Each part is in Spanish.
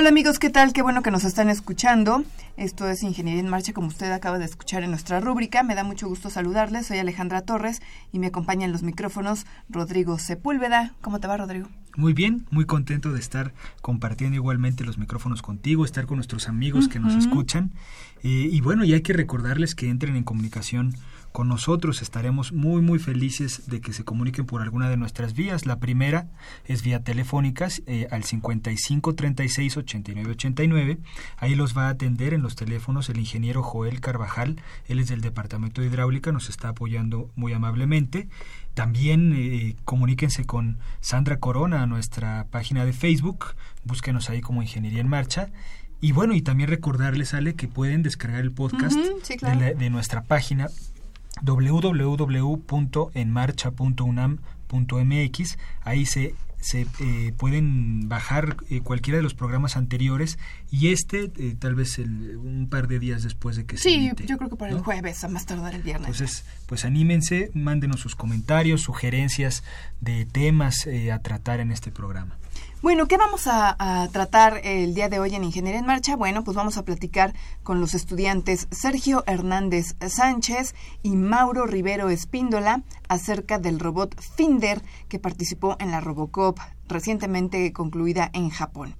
Hola amigos, ¿qué tal? Qué bueno que nos están escuchando. Esto es Ingeniería en Marcha, como usted acaba de escuchar en nuestra rúbrica. Me da mucho gusto saludarles. Soy Alejandra Torres y me acompaña en los micrófonos Rodrigo Sepúlveda. ¿Cómo te va, Rodrigo? Muy bien, muy contento de estar compartiendo igualmente los micrófonos contigo, estar con nuestros amigos que nos escuchan. Eh, y bueno, y hay que recordarles que entren en comunicación con nosotros. Estaremos muy muy felices de que se comuniquen por alguna de nuestras vías. La primera es vía telefónicas eh, al 55 36 89 89. Ahí los va a atender en los teléfonos el ingeniero Joel Carvajal. Él es del Departamento de Hidráulica, nos está apoyando muy amablemente. También eh, comuníquense con Sandra Corona a nuestra página de Facebook. Búsquenos ahí como Ingeniería en Marcha. Y bueno, y también recordarles, Ale, que pueden descargar el podcast de, de, nuestra página www.enmarcha.unam.mx. Ahí se, se eh, pueden bajar eh, cualquiera de los programas anteriores y este eh, tal vez un par de días después de que se Sí, yo creo que para el jueves, a más tardar el viernes. Entonces, pues anímense, mándenos sus comentarios, sugerencias de temas a tratar en este programa. Bueno, ¿qué vamos a, tratar el día de hoy en Ingeniería en Marcha? Bueno, pues vamos a platicar con los estudiantes Sergio Hernández Sánchez y Mauro Rivero Espíndola acerca del robot Finder que participó en la Robocop recientemente concluida en Japón.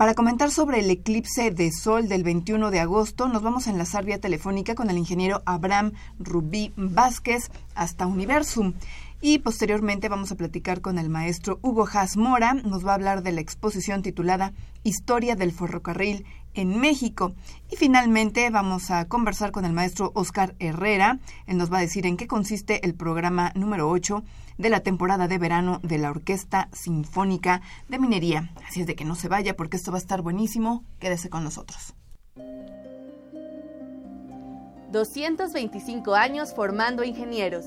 Para comentar sobre el eclipse de sol del 21 de agosto, nos vamos a enlazar vía telefónica con el ingeniero Abraham Rubí Vázquez hasta Universum. Y posteriormente vamos a platicar con el maestro Hugo Haas Mora. Nos va a hablar de la exposición titulada Historia del ferrocarril en México. Y finalmente vamos a conversar con el maestro Oscar Herrera. Él nos va a decir en qué consiste el programa número 8 de la temporada de verano de la Orquesta Sinfónica de Minería. Así es de que no se vaya porque esto va a estar buenísimo. Quédese con nosotros. 225 años formando ingenieros.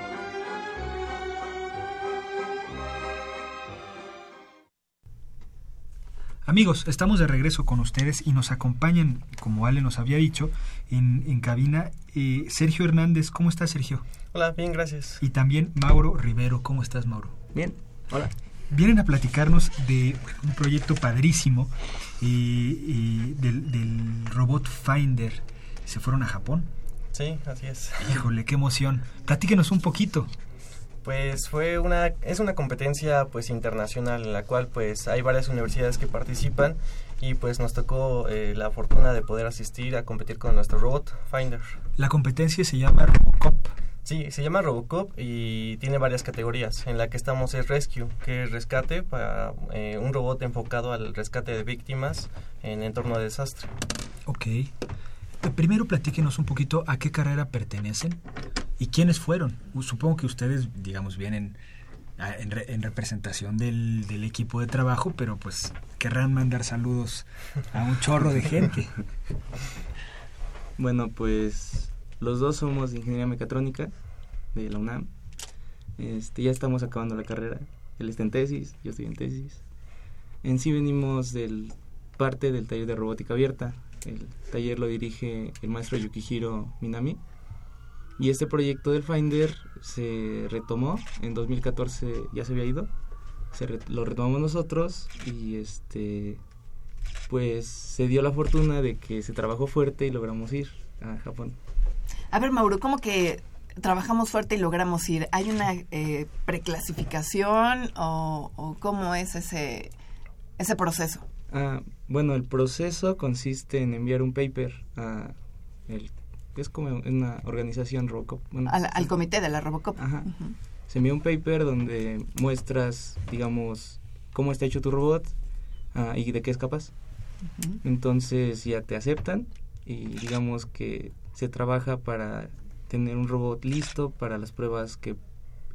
Amigos, estamos de regreso con ustedes y nos acompañan, como Ale nos había dicho, en, en cabina eh, Sergio Hernández. ¿Cómo estás, Sergio? Hola, bien, gracias. Y también Mauro Rivero. ¿Cómo estás, Mauro? Bien, hola. Vienen a platicarnos de un proyecto padrísimo eh, eh, del, del robot Finder. ¿Se fueron a Japón? Sí, así es. Híjole, qué emoción. Platíquenos un poquito. Pues fue una es una competencia pues internacional en la cual pues hay varias universidades que participan y pues nos tocó eh, la fortuna de poder asistir a competir con nuestro robot Finder. La competencia se llama Robocop. Sí, se llama Robocop y tiene varias categorías. En la que estamos es Rescue, que es rescate para eh, un robot enfocado al rescate de víctimas en entorno de desastre. Ok. Primero platíquenos un poquito a qué carrera pertenecen y quiénes fueron. Supongo que ustedes, digamos, vienen en, en representación del, del, equipo de trabajo, pero pues querrán mandar saludos a un chorro de gente. Bueno, pues los dos somos de ingeniería mecatrónica de la UNAM. Este, ya estamos acabando la carrera. Él está en tesis, yo estoy en tesis. En sí venimos del parte del taller de robótica abierta. El taller lo dirige el maestro Yukihiro Minami. Y este proyecto del Finder se retomó. En 2014 ya se había ido. Se lo retomamos nosotros y este pues se dio la fortuna de que se trabajó fuerte y logramos ir a Japón. A ver, Mauro, ¿cómo que trabajamos fuerte y logramos ir? ¿Hay una eh, preclasificación o, o, cómo es ese, ese proceso? Ah, bueno, el proceso consiste en enviar un paper a el es como una organización Robocop. al, comité de la Robocop. Ajá. Se envía un paper donde muestras, digamos, cómo está hecho tu robot ah, y de qué es capaz. Entonces ya te aceptan y digamos que se trabaja para tener un robot listo para las pruebas que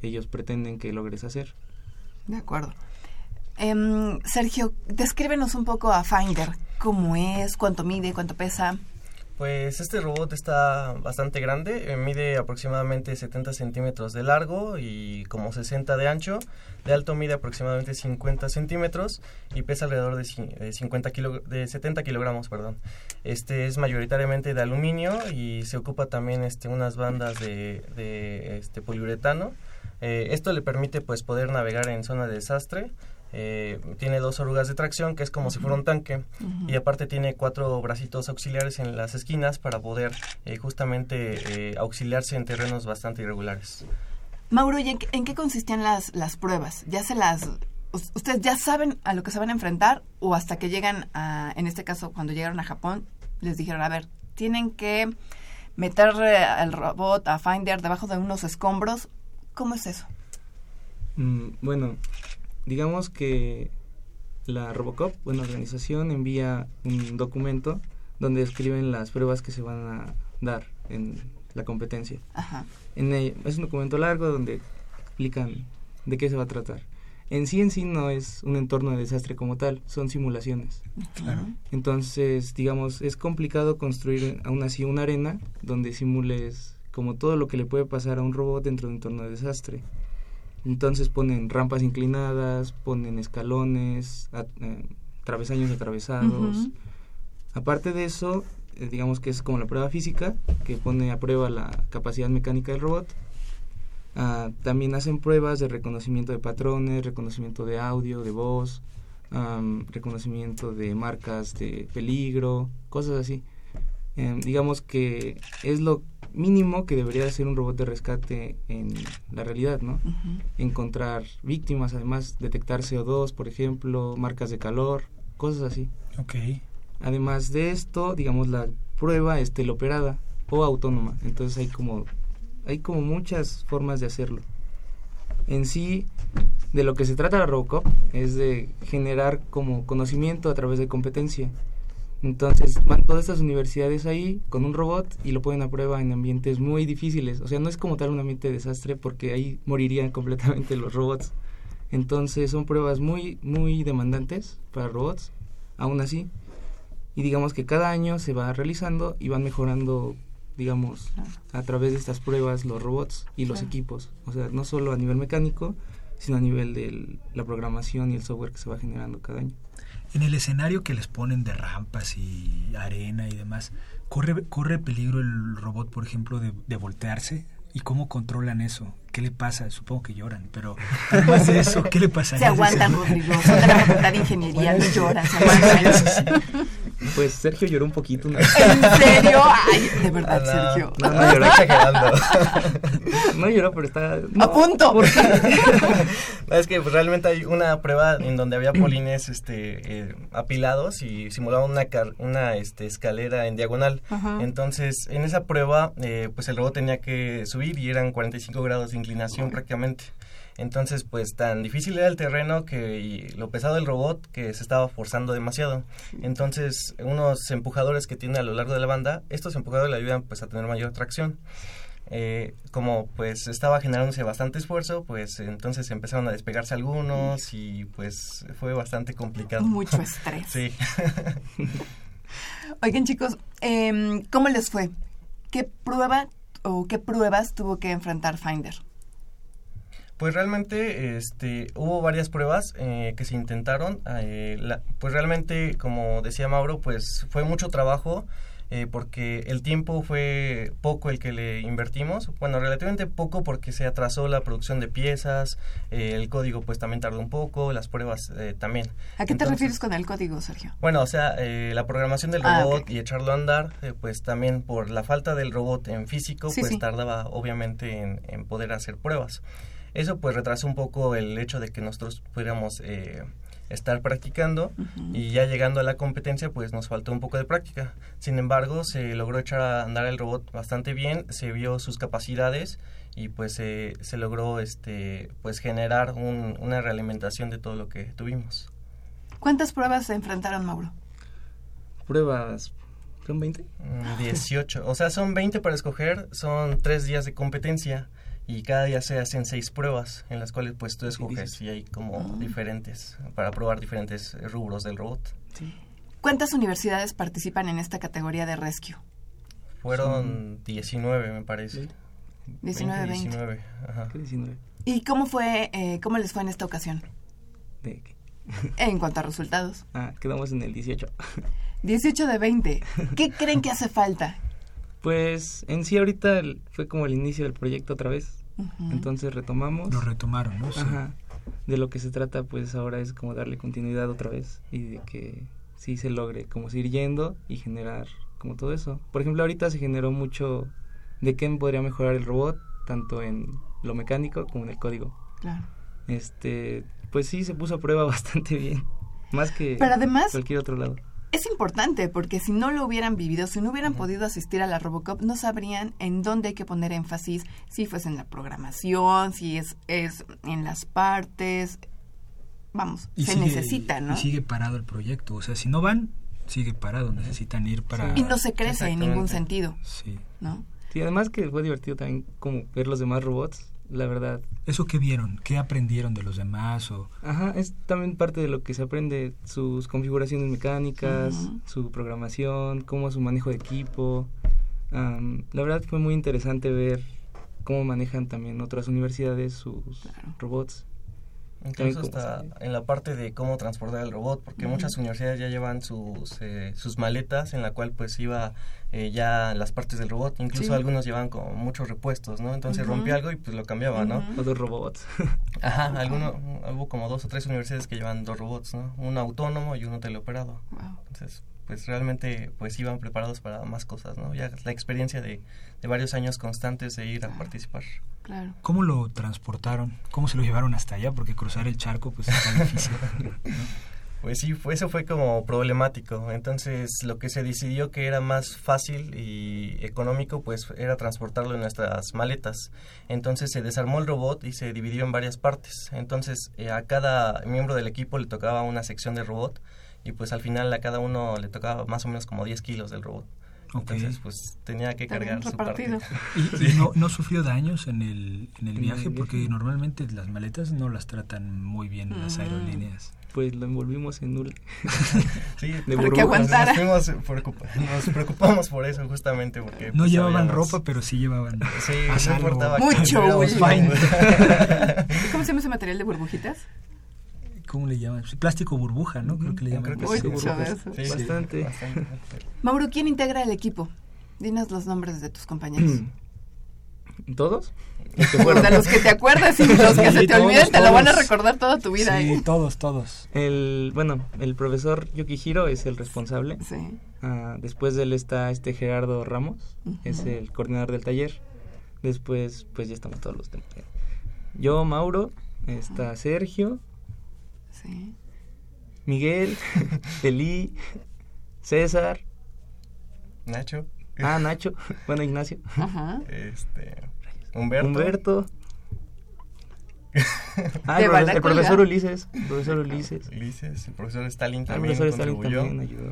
ellos pretenden que logres hacer. De acuerdo. Em, Sergio, descríbenos un poco a Finder. ¿Cómo es? ¿Cuánto mide? ¿Cuánto pesa? Pues este robot está bastante grande, eh, mide aproximadamente 70 centímetros de largo y como 60 de ancho, de alto mide aproximadamente 50 centímetros y pesa alrededor de, 50 kilo, de 70 kilogramos, perdón. Este es mayoritariamente de aluminio y se ocupa también este, unas bandas de, este, poliuretano. Eh, esto le permite pues poder navegar en zona de desastre eh, tiene dos orugas de tracción, que es como si fuera un tanque, y aparte tiene cuatro bracitos auxiliares en las esquinas para poder eh, justamente eh, auxiliarse en terrenos bastante irregulares. Mauro, ¿y en, qué consistían las, las pruebas? ¿Ya se las... ¿Ustedes ya saben a lo que se van a enfrentar o hasta que llegan a, en este caso, cuando llegaron a Japón, les dijeron, a ver, tienen que meter al robot, a Finder, debajo de unos escombros? ¿Cómo es eso? Mm, bueno, digamos que la Robocop, una organización, envía un documento donde describen las pruebas que se van a dar en la competencia. En es un documento largo donde explican de qué se va a tratar. En sí en sí no es un entorno de desastre como tal, son simulaciones. Entonces, digamos, es complicado construir aún así una arena donde simules como todo lo que le puede pasar a un robot dentro de un entorno de desastre. Entonces ponen rampas inclinadas, ponen escalones, eh, travesaños atravesados. Aparte de eso, eh, digamos que es como la prueba física, que pone a prueba la capacidad mecánica del robot. Ah, también hacen pruebas de reconocimiento de patrones, reconocimiento de audio, de voz, reconocimiento de marcas de peligro, cosas así. Em, digamos que es lo mínimo que debería ser un robot de rescate en la realidad, ¿no? Encontrar víctimas, además detectar CO2, por ejemplo, marcas de calor, cosas así. Ok. Además de esto, digamos, la prueba es teleoperada o autónoma. Entonces hay como, hay como muchas formas de hacerlo. En sí, de lo que se trata la Robocop es de generar como conocimiento a través de competencia. Entonces van todas estas universidades ahí con un robot y lo ponen a prueba en ambientes muy difíciles. O sea, no es como tal un ambiente de desastre porque ahí morirían completamente los robots. Entonces son pruebas muy, muy demandantes para robots, aún así. Y digamos que cada año se va realizando y van mejorando, digamos, a través de estas pruebas los robots y los equipos. O sea, no solo a nivel mecánico, sino a nivel de la programación y el software que se va generando cada año en el escenario que les ponen de rampas y arena y demás, ¿corre, corre peligro el robot, por ejemplo, de, de voltearse? ¿Y cómo controlan eso? ¿Qué le pasa? Supongo que lloran, pero además de eso, ¿qué le pasa? Se aguantan, Rodrigo. Son de la Facultad de Ingeniería, no lloran, se aguantan. Pues Sergio lloró un poquito. ¿En serio? Ay, de verdad, Sergio. No, no, lloró. no lloró, pero está... ¡A punto! ¿Por es que pues, realmente hay una prueba en donde había polines este, eh, apilados y simulaban una, una este, escalera en diagonal. Entonces, en esa prueba, eh, pues el robot tenía que subir y eran 45 grados de inclinación prácticamente. Entonces, pues tan difícil era el terreno que lo pesado del robot que se estaba forzando demasiado. Entonces, unos empujadores que tiene a lo largo de la banda, estos empujadores le ayudan pues a tener mayor tracción. Eh, como pues estaba generándose bastante esfuerzo, pues entonces empezaron a despegarse algunos y pues fue bastante complicado. Mucho estrés. sí. Oigan chicos, eh, ¿cómo les fue? ¿Qué prueba o qué pruebas tuvo que enfrentar Finder? Pues realmente este, hubo varias pruebas eh, que se intentaron. Eh, la, pues realmente, como decía Mauro, pues fue mucho trabajo eh, porque el tiempo fue poco el que le invertimos. Bueno, relativamente poco porque se atrasó la producción de piezas, eh, el código pues también tardó un poco, las pruebas eh, también. ¿A qué te refieres con el código, Sergio? Bueno, o sea, la programación del Ah, robot y echarlo a andar, pues también por la falta del robot en físico, Sí, pues sí. tardaba obviamente en, en poder hacer pruebas. Eso pues retrasó un poco el hecho de que nosotros pudiéramos eh, estar practicando y ya llegando a la competencia pues nos faltó un poco de práctica. Sin embargo, se logró echar a andar el robot bastante bien, se vio sus capacidades y pues se se logró este pues generar un- una realimentación de todo lo que tuvimos. ¿Cuántas pruebas se enfrentaron, Mauro? Pruebas, ¿son 20? Mm, 18. O sea, son 20 para escoger, son tres días de competencia y cada día se hacen seis pruebas en las cuales pues tú escoges y hay como Ah. diferentes para probar diferentes rubros del robot. ¿Cuántas universidades participan en esta categoría de rescue? Fueron 19 me parece. 19, 20. 19, ajá. ¿Qué 19? ¿Y cómo fue, eh, cómo les fue en esta ocasión? ¿De qué? En cuanto a resultados. Ah, quedamos en el 18. 18 de 20. ¿Qué creen que hace falta? Pues en sí ahorita el- fue como el inicio del proyecto otra vez. Entonces retomamos. Lo retomaron, ¿no? Sí. Ajá. De lo que se trata pues ahora es como darle continuidad otra vez y de que sí se logre como seguir yendo y generar como todo eso. Por ejemplo, ahorita se generó mucho de qué podría mejorar el robot, tanto en lo mecánico como en el código. Claro. Este, pues sí se puso a prueba bastante bien, más que Pero además- cualquier otro lado. Es importante porque si no lo hubieran vivido, si no hubieran podido asistir a la Robocop, no sabrían en dónde hay que poner énfasis, si fuese en la programación, si es, es en las partes. Vamos, Y se sigue- necesita, ¿no? Y sigue parado el proyecto. O sea, si no van, sigue parado. Necesitan ir para... Y no se crece en ningún sentido, Sí. ¿no? Sí, además que fue divertido también como ver los demás robots, la verdad. ¿Eso qué vieron? ¿Qué aprendieron de los demás? O... Ajá, es también parte de lo que se aprende, sus configuraciones mecánicas, su programación, cómo su manejo de equipo. Am, la verdad fue muy interesante ver cómo manejan también otras universidades sus Claro. robots. Incluso hasta en la parte de cómo transportar el robot, porque Ujú. muchas universidades ya llevan sus, eh, sus maletas en la cual pues iba eh, ya las partes del robot, incluso Sí. algunos llevaban como muchos repuestos, ¿no? Entonces Ujú. rompía algo y pues lo cambiaba, ¿no? O dos robots. Ajá, alguno, hubo como dos o tres universidades que llevan dos robots, ¿no? Uno autónomo y uno teleoperado. Wow. Entonces, pues realmente pues iban preparados para más cosas, ¿no? Ya la experiencia de, de varios años constantes de ir a participar. Claro. ¿Cómo lo transportaron? ¿Cómo se lo llevaron hasta allá? Porque cruzar el charco pues está difícil. Pues sí, fue, eso fue como problemático. Entonces, lo que se decidió que era más fácil y económico, pues era transportarlo en nuestras maletas. Entonces, se desarmó el robot y se dividió en varias partes. Entonces, eh, a cada miembro del equipo le tocaba una sección de robot y pues al final a cada uno le tocaba más o menos como 10 kilos del robot. Ok. Entonces, pues tenía que cargar su parte. repartido. ¿Y, y no, no sufrió daños en el, en el viaje? Porque normalmente las maletas no las tratan muy bien las Mm. aerolíneas. Pues lo envolvimos en un... Sí, De Para que aguantara. Nos, fuimos preocupa- nos preocupamos por eso justamente porque No pues, llevaban sabíamos- ropa, pero sí llevaban Sí, a no importaba Mucho hule. fine. ¿Cómo se llama ese material de burbujitas? ¿Cómo le llaman? Plástico burbuja, ¿no? Creo que le llaman. creo que sí. Bastante. bastante. Mauro, ¿quién integra el equipo? Dinos los nombres de tus compañeros. ¿Todos? Los que fueron. De los que te acuerdas y los que se te todos, olviden te lo van a recordar toda tu vida. Sí, ¿eh? todos, todos. El, bueno, el profesor Yukihiro es el responsable. Sí. Ah, después de él está este Gerardo Ramos, es el coordinador del taller. Después, pues ya estamos todos los demás. Yo, Mauro, está Sergio, Sí. Miguel, Eli, César, Nacho, ah, Nacho, bueno, Ignacio, Ajá. este, Humberto, Humberto. Ah, el, profe- el profesor. Ulises, el profesor Ulises. Ulises, el profesor Stalin Ah, el también profesor Stalin contribuyó. también ayudó.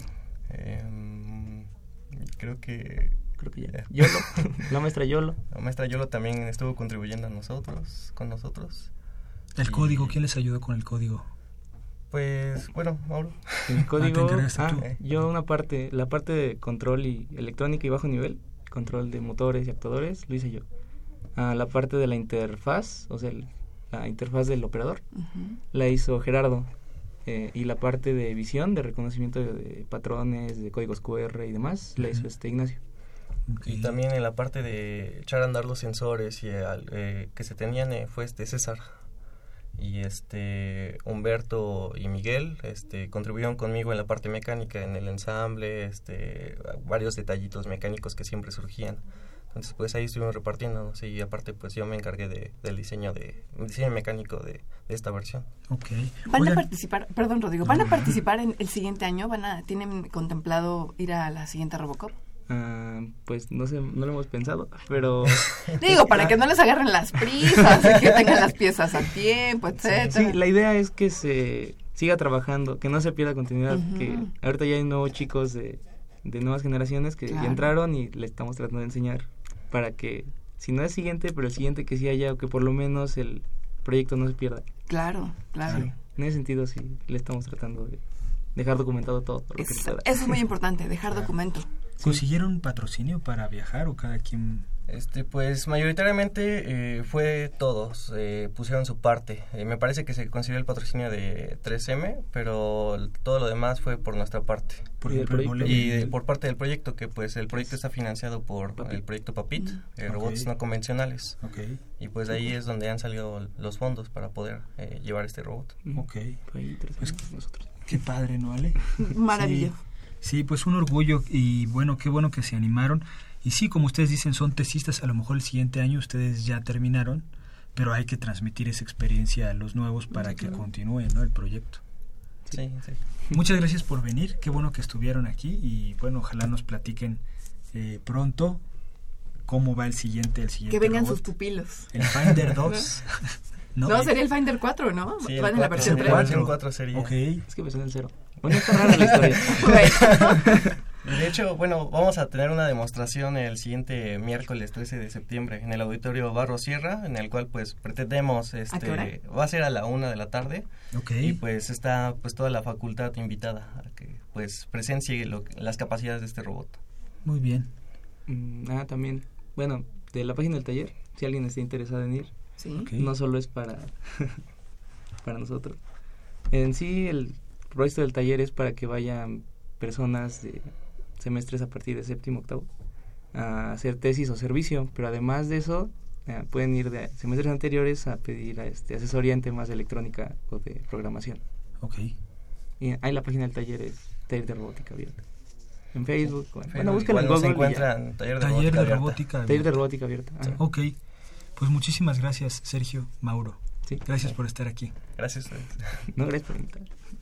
Em, creo que Creo que ya. Ya. Yolo, la maestra Yolo. la maestra Yolo también estuvo contribuyendo a nosotros, con nosotros. El Y- código, ¿quién les ayudó con el código? Pues, bueno, Mauro. El código. encargaste ah, tú. yo una parte, la parte de control y electrónica y bajo nivel, control de motores y actuadores, lo hice yo. Ah, la parte de la interfaz, o sea, el- la interfaz del operador, la hizo Gerardo. Eh, y la parte de visión, de reconocimiento de, patrones, de códigos QR y demás, la hizo este Ignacio. Y también en la parte de echar a andar los sensores y eh, que se tenían eh, fue este César y este Humberto y Miguel este contribuyeron conmigo en la parte mecánica en el ensamble este varios detallitos mecánicos que siempre surgían. Entonces pues ahí estuvimos repartiendo y aparte pues yo me encargué de, del diseño de diseño mecánico de, esta versión. Okay van a participar perdón Rodrigo van a participar en el siguiente año van a tienen contemplado ir a la siguiente Robocop Ah, pues no sé, no lo hemos pensado, pero... Digo, para que no les agarren las prisas, que tengan las piezas a tiempo, etcétera. Sí, la idea es que se siga trabajando, que no se pierda continuidad, que ahorita ya hay nuevos chicos de, de nuevas generaciones que ya entraron y le estamos tratando de enseñar para que, si no es siguiente, pero el siguiente que sí haya, o que por lo menos el proyecto no se pierda. Claro, claro. en ese sentido sí, le estamos tratando de dejar documentado todo. eso es muy importante, dejar documento. ¿Consiguieron patrocinio para viajar o cada quien? Este, pues mayoritariamente eh, fue todos, eh, pusieron su parte. Eh, me parece que se consiguió el patrocinio de 3M, pero todo lo demás fue por nuestra parte. Por ¿Y, y por parte del proyecto, que pues el proyecto está financiado por el proyecto PAPIT, mm. robots no convencionales. Okay. Y pues ahí es donde han salido los fondos para poder llevar este robot. Ok. Pues, nosotros. Qué padre, ¿no, Ale? Maravilloso. Sí, pues un orgullo y bueno, qué bueno que se animaron. Y sí, como ustedes dicen, son tesistas, a lo mejor el siguiente año ustedes ya terminaron, pero hay que transmitir esa experiencia a los nuevos para que continúe ¿no? el proyecto. Sí, sí. Muchas gracias por venir, qué bueno que estuvieron aquí y bueno, ojalá nos platiquen eh, pronto cómo va el siguiente, el siguiente. Que vengan sus pupilos. El Finder 2. no, sería el Finder 4, ¿no? Sí, Van en la versión 3. El 4 sería. Okay. Es que me suena el 0. Bueno, está rara la historia. De hecho, bueno, vamos a tener una demostración el siguiente miércoles 13 de septiembre en el auditorio Barro Sierra, en el cual pues pretendemos, este, va a ser a la una de la tarde okay. y pues está pues toda la facultad invitada a que pues presencie las capacidades de este robot. Muy bien. Mm, ah, también, bueno, de la página del taller, si alguien está interesado en ir, ¿Sí? no solo es para para nosotros. En sí el proyecto del taller es para que vayan personas de semestres a partir de séptimo octavo a hacer tesis o servicio, pero además de eso eh, pueden ir de semestres anteriores a pedir a este asesoría en temas de electrónica o de programación. Ok. Y ahí la página del taller es Taller de Robótica Abierta. En Facebook, bueno, busquen en Google. encuentran Taller de Robótica, de Robótica Abierta. Taller de Robótica Abierta. Ok. Pues muchísimas gracias, Sergio, Mauro. Sí. Gracias por estar aquí. Gracias. no, gracias por invitar.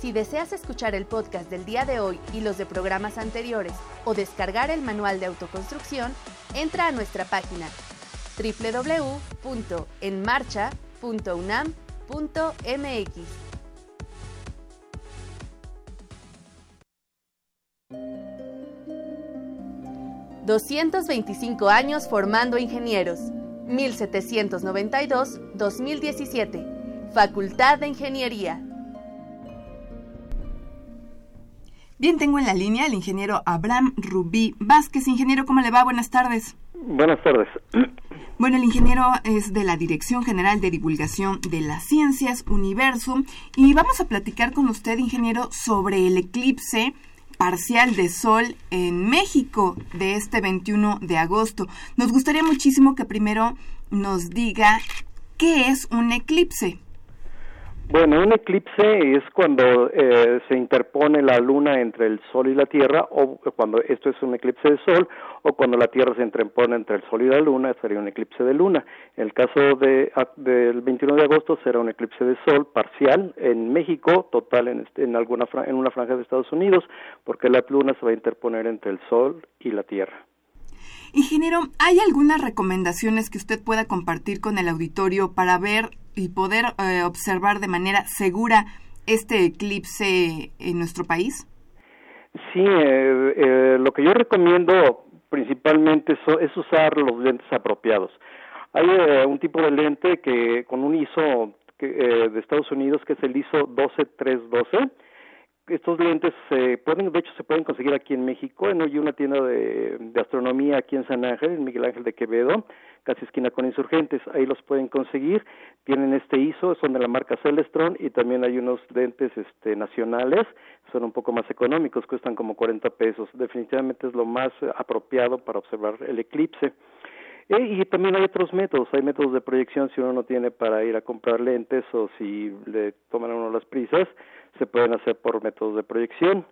Si deseas escuchar el podcast del día de hoy y los de programas anteriores o descargar el manual de autoconstrucción, entra a nuestra página www.enmarcha.unam.mx. ...225 años formando ingenieros... ...1792-2017... ...Facultad de Ingeniería... Bien, tengo en la línea al ingeniero Abraham Rubí Vázquez. Ingeniero, ¿cómo le va? Buenas tardes. Buenas tardes. Bueno, el ingeniero es de la Dirección General de Divulgación de las Ciencias, Universo, y vamos a platicar con usted, ingeniero, sobre el eclipse parcial de sol en México de este 21 de agosto. Nos gustaría muchísimo que primero nos diga qué es un eclipse. Bueno, un eclipse es cuando eh, se interpone la luna entre el sol y la tierra, o cuando esto es un eclipse de sol, o cuando la tierra se interpone entre el sol y la luna, sería un eclipse de luna. En el caso de, del 21 de agosto será un eclipse de sol parcial en México, total en, este, en, alguna, en una franja de Estados Unidos, porque la luna se va a interponer entre el sol y la tierra. Ingeniero, ¿hay algunas recomendaciones que usted pueda compartir con el auditorio para ver y poder eh, observar de manera segura este eclipse en nuestro país? Sí, eh, eh, lo que yo recomiendo principalmente es usar los lentes apropiados. Hay un tipo de lente que con un ISO de Estados Unidos que es el ISO 12312 estos lentes se pueden, de hecho, se pueden conseguir aquí en México. En una tienda de, astronomía aquí en San Ángel, en Miguel Ángel de Quevedo, casi esquina con Insurgentes. Ahí los pueden conseguir. Tienen este ISO, son de la marca Celestron y también hay unos lentes este, nacionales, son un poco más económicos, cuestan como 40 pesos. Definitivamente es lo más apropiado para observar el eclipse. Eh, y también hay otros métodos, hay métodos de proyección si uno no tiene para ir a comprar lentes o si le toman a uno las prisas, se pueden hacer por métodos de proyección.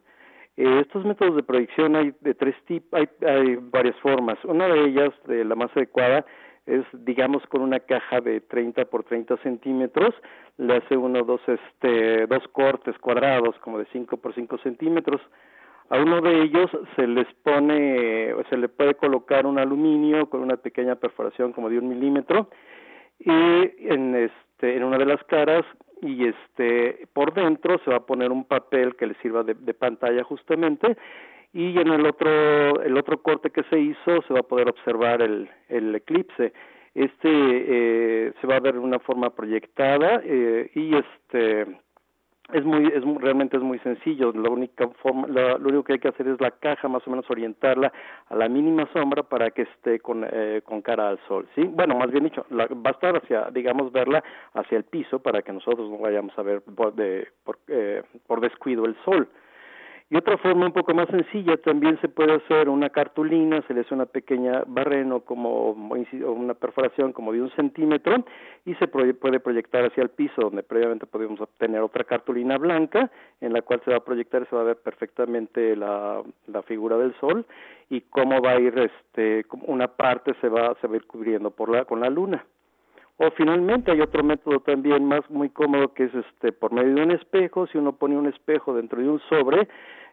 Eh, estos métodos de proyección hay de tres tipos, hay, hay varias formas. Una de ellas, de la más adecuada, es digamos con una caja de 30 por 30 centímetros, le hace uno dos este dos cortes cuadrados como de 5 por 5 centímetros. A uno de ellos se les pone, se le puede colocar un aluminio con una pequeña perforación como de un milímetro y en este en una de las caras y este por dentro se va a poner un papel que le sirva de, pantalla justamente y en el otro el otro corte que se hizo se va a poder observar el, el eclipse. Este eh, se va a ver de una forma proyectada eh, y este es muy es realmente es muy sencillo. La única forma lo único que hay que hacer es la caja más o menos orientarla a la mínima sombra para que esté con eh, con cara al sol sí bueno más bien dicho la, va a estar hacia digamos verla hacia el piso para que nosotros no vayamos a ver por, de, por, eh, por descuido el sol y otra forma un poco más sencilla también se puede hacer una cartulina, se le hace una pequeña barreno como una perforación como de un centímetro y se puede proyectar hacia el piso donde previamente podemos obtener otra cartulina blanca en la cual se va a proyectar y se va a ver perfectamente la, la figura del sol y cómo va a ir este una parte se va se va a ir cubriendo por la con la luna. O finalmente hay otro método también más muy cómodo que es este por medio de un espejo, si uno pone un espejo dentro de un sobre,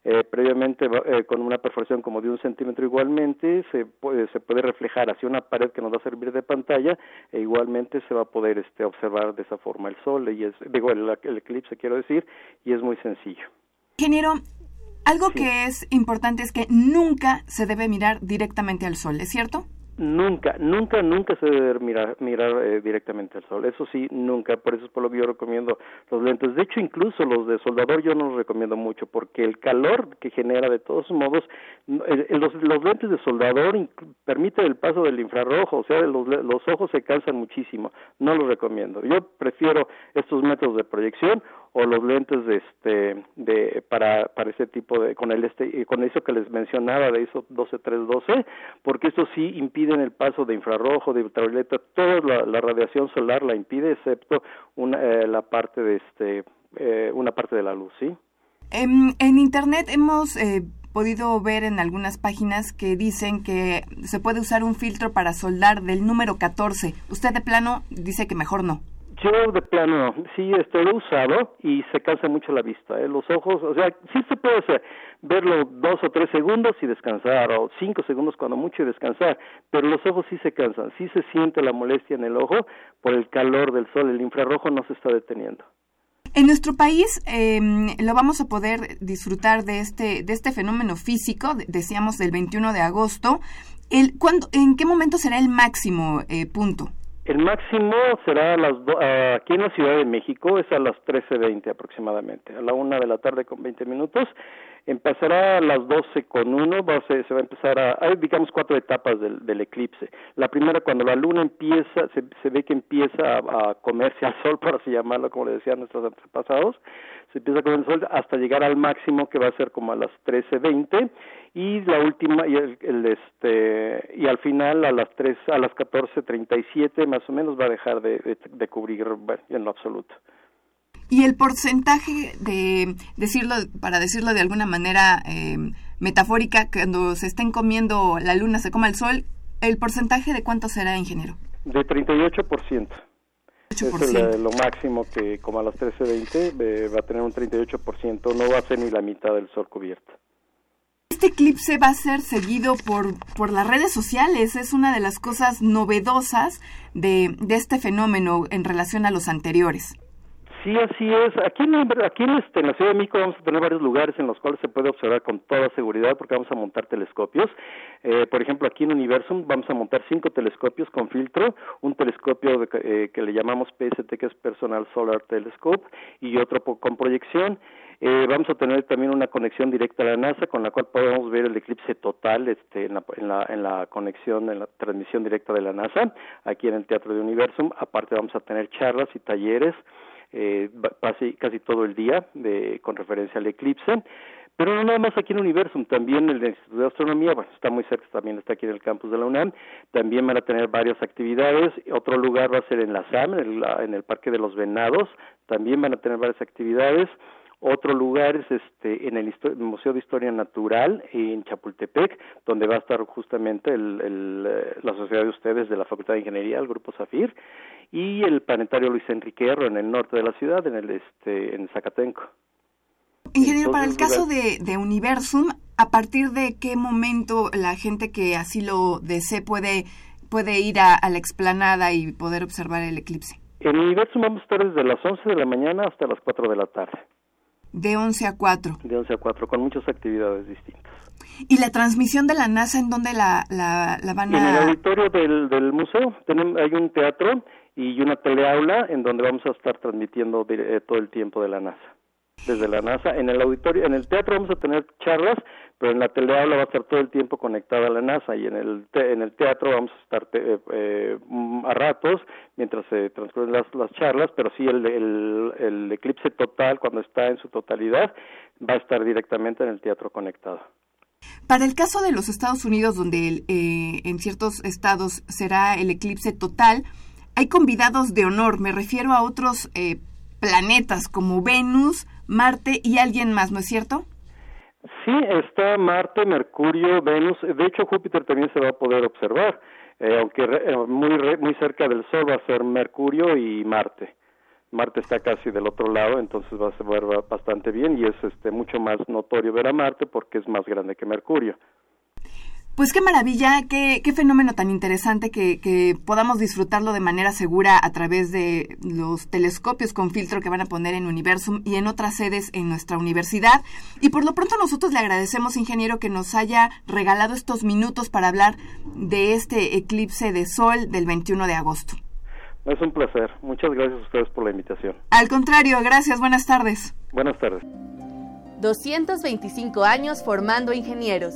eh, previamente eh, con una perforación como de un centímetro igualmente se puede, se puede reflejar hacia una pared que nos va a servir de pantalla e igualmente se va a poder este, observar de esa forma el sol y es digo el, eclipse quiero decir y es muy sencillo. Ingeniero, algo que es importante es que nunca se debe mirar directamente al sol, ¿es cierto? Nunca, nunca, nunca se debe mirar, eh, directamente al sol. Eso sí, nunca. Por eso es por lo que yo recomiendo los lentes. De hecho, incluso los de soldador yo no los recomiendo mucho porque el calor que genera de todos modos, los, los lentes de soldador permiten el paso del infrarrojo. O sea, los, los ojos se cansan muchísimo. No los recomiendo. Yo prefiero estos métodos de proyección o los lentes de este de para para ese tipo de con el este con eso que les mencionaba de ISO 12312 porque eso sí impiden el paso de infrarrojo de ultravioleta toda la, radiación solar la impide excepto una eh, la parte de este eh, una parte de la luz sí en, en internet hemos eh, podido ver en algunas páginas que dicen que se puede usar un filtro para soldar del número 14. Usted de plano dice que mejor no. Yo de plano, sí, este, lo he usado y se cansa mucho la vista. ¿eh? Los ojos, o sea, sí se puede verlo dos o tres segundos y descansar, o cinco segundos cuando mucho y descansar, pero los ojos sí se cansan, sí se siente la molestia en el ojo por el calor del sol, el infrarrojo no se está deteniendo. En nuestro país eh, lo vamos a poder disfrutar de este, de este fenómeno físico, decíamos del 21 de agosto. El, ¿cuándo, ¿En qué momento será el máximo eh, punto? El máximo será a las aquí en la Ciudad de México, es a las 13.20 aproximadamente, a la una de la tarde con 20 minutos. Empezará a las 12 con uno, va, se, se va a empezar a, hay digamos cuatro etapas del, del eclipse. La primera cuando la luna empieza, se, se ve que empieza a, comerse al sol, por así llamarlo, como le decían nuestros antepasados, se empieza a comer el sol hasta llegar al máximo que va a ser como a las 13.20 y la última y el, este y al final a las tres a las catorce treinta y siete más o menos va a dejar de, de, cubrir en lo absoluto Y el porcentaje de decirlo, para decirlo de alguna manera eh, metafórica, cuando se estén comiendo la luna, se coma el sol, ¿el porcentaje de cuánto será, ingeniero? De 38%. Es lo máximo que como a las 13.20 eh, va a tener un 38%, no va a ser ni la mitad del sol cubierto. Este eclipse va a ser seguido por, por las redes sociales, es una de las cosas novedosas de, de este fenómeno en relación a los anteriores. Sí, así es. Aquí, en, aquí este, en la Ciudad de México vamos a tener varios lugares en los cuales se puede observar con toda seguridad porque vamos a montar telescopios. Eh, por ejemplo, aquí en Universum vamos a montar cinco telescopios con filtro, un telescopio eh, que le llamamos PST, que es Personal Solar Telescope, y otro con proyección. Eh, vamos a tener también una conexión directa a la NASA con la cual podemos ver el eclipse total este, en, la, en, la, en la conexión, en la transmisión directa de la NASA, aquí en el Teatro de Universum. Aparte vamos a tener charlas y talleres eh, casi, todo el día de, con referencia al eclipse. Pero no nada más aquí en Universum, también el Instituto de Astronomía, bueno, está muy cerca, también está aquí en el campus de la UNAM, también van a tener varias actividades, otro lugar va a ser en la SAM, en el, en el Parque de los Venados, también van a tener varias actividades, otro lugar es este, en el, Museo de Historia Natural en Chapultepec, donde va a estar justamente el, el, eh, la sociedad de ustedes de la Facultad de Ingeniería, el Grupo Zafir, y el Planetario Luis Enrique Erro en el norte de la ciudad, en el este, en Zacatenco. Ingeniero, para el caso de, de Universum, ¿a partir de qué momento la gente que así lo desee puede, puede ir a, a la explanada y poder observar el eclipse? En Universum vamos a estar desde las 11 de la mañana hasta las 4 de la tarde. De 11 a 4. De 11 a 4, con muchas actividades distintas. ¿Y la transmisión de la NASA en dónde la, la, van a...? En el auditorio del, del museo. Tenemos, hay un teatro y una teleaula en donde vamos a estar transmitiendo eh, todo el tiempo de la NASA desde la NASA. En el auditorio, en el teatro vamos a tener charlas, pero en la teleaula va a estar todo el tiempo conectada a la NASA y en el en el teatro vamos a estar eh, eh, a ratos mientras se transcurren las, las charlas, pero sí el, el, el eclipse total cuando está en su totalidad va a estar directamente en el teatro conectado. Para el caso de los Estados Unidos, donde eh, en ciertos estados será el eclipse total, hay convidados de honor. Me refiero a otros eh, planetas como Venus, Marte y alguien más, ¿no es cierto? Sí, está Marte, Mercurio, Venus. De hecho, Júpiter también se va a poder observar, eh, aunque eh, muy, muy cerca del Sol va a ser Mercurio y Marte. Marte está casi del otro lado, entonces va a ser bastante bien y es este mucho más notorio ver a Marte porque es más grande que Mercurio. Pues qué maravilla, qué, qué fenómeno tan interesante que, que, podamos disfrutarlo de manera segura a través de los telescopios con filtro que van a poner en Universum y en otras sedes en nuestra universidad. Y por lo pronto nosotros le agradecemos, ingeniero, que nos haya regalado estos minutos para hablar de este eclipse de sol del 21 de agosto. Es un placer. Muchas gracias a ustedes por la invitación. Al contrario, gracias. Buenas tardes. Buenas tardes. 225 años formando ingenieros.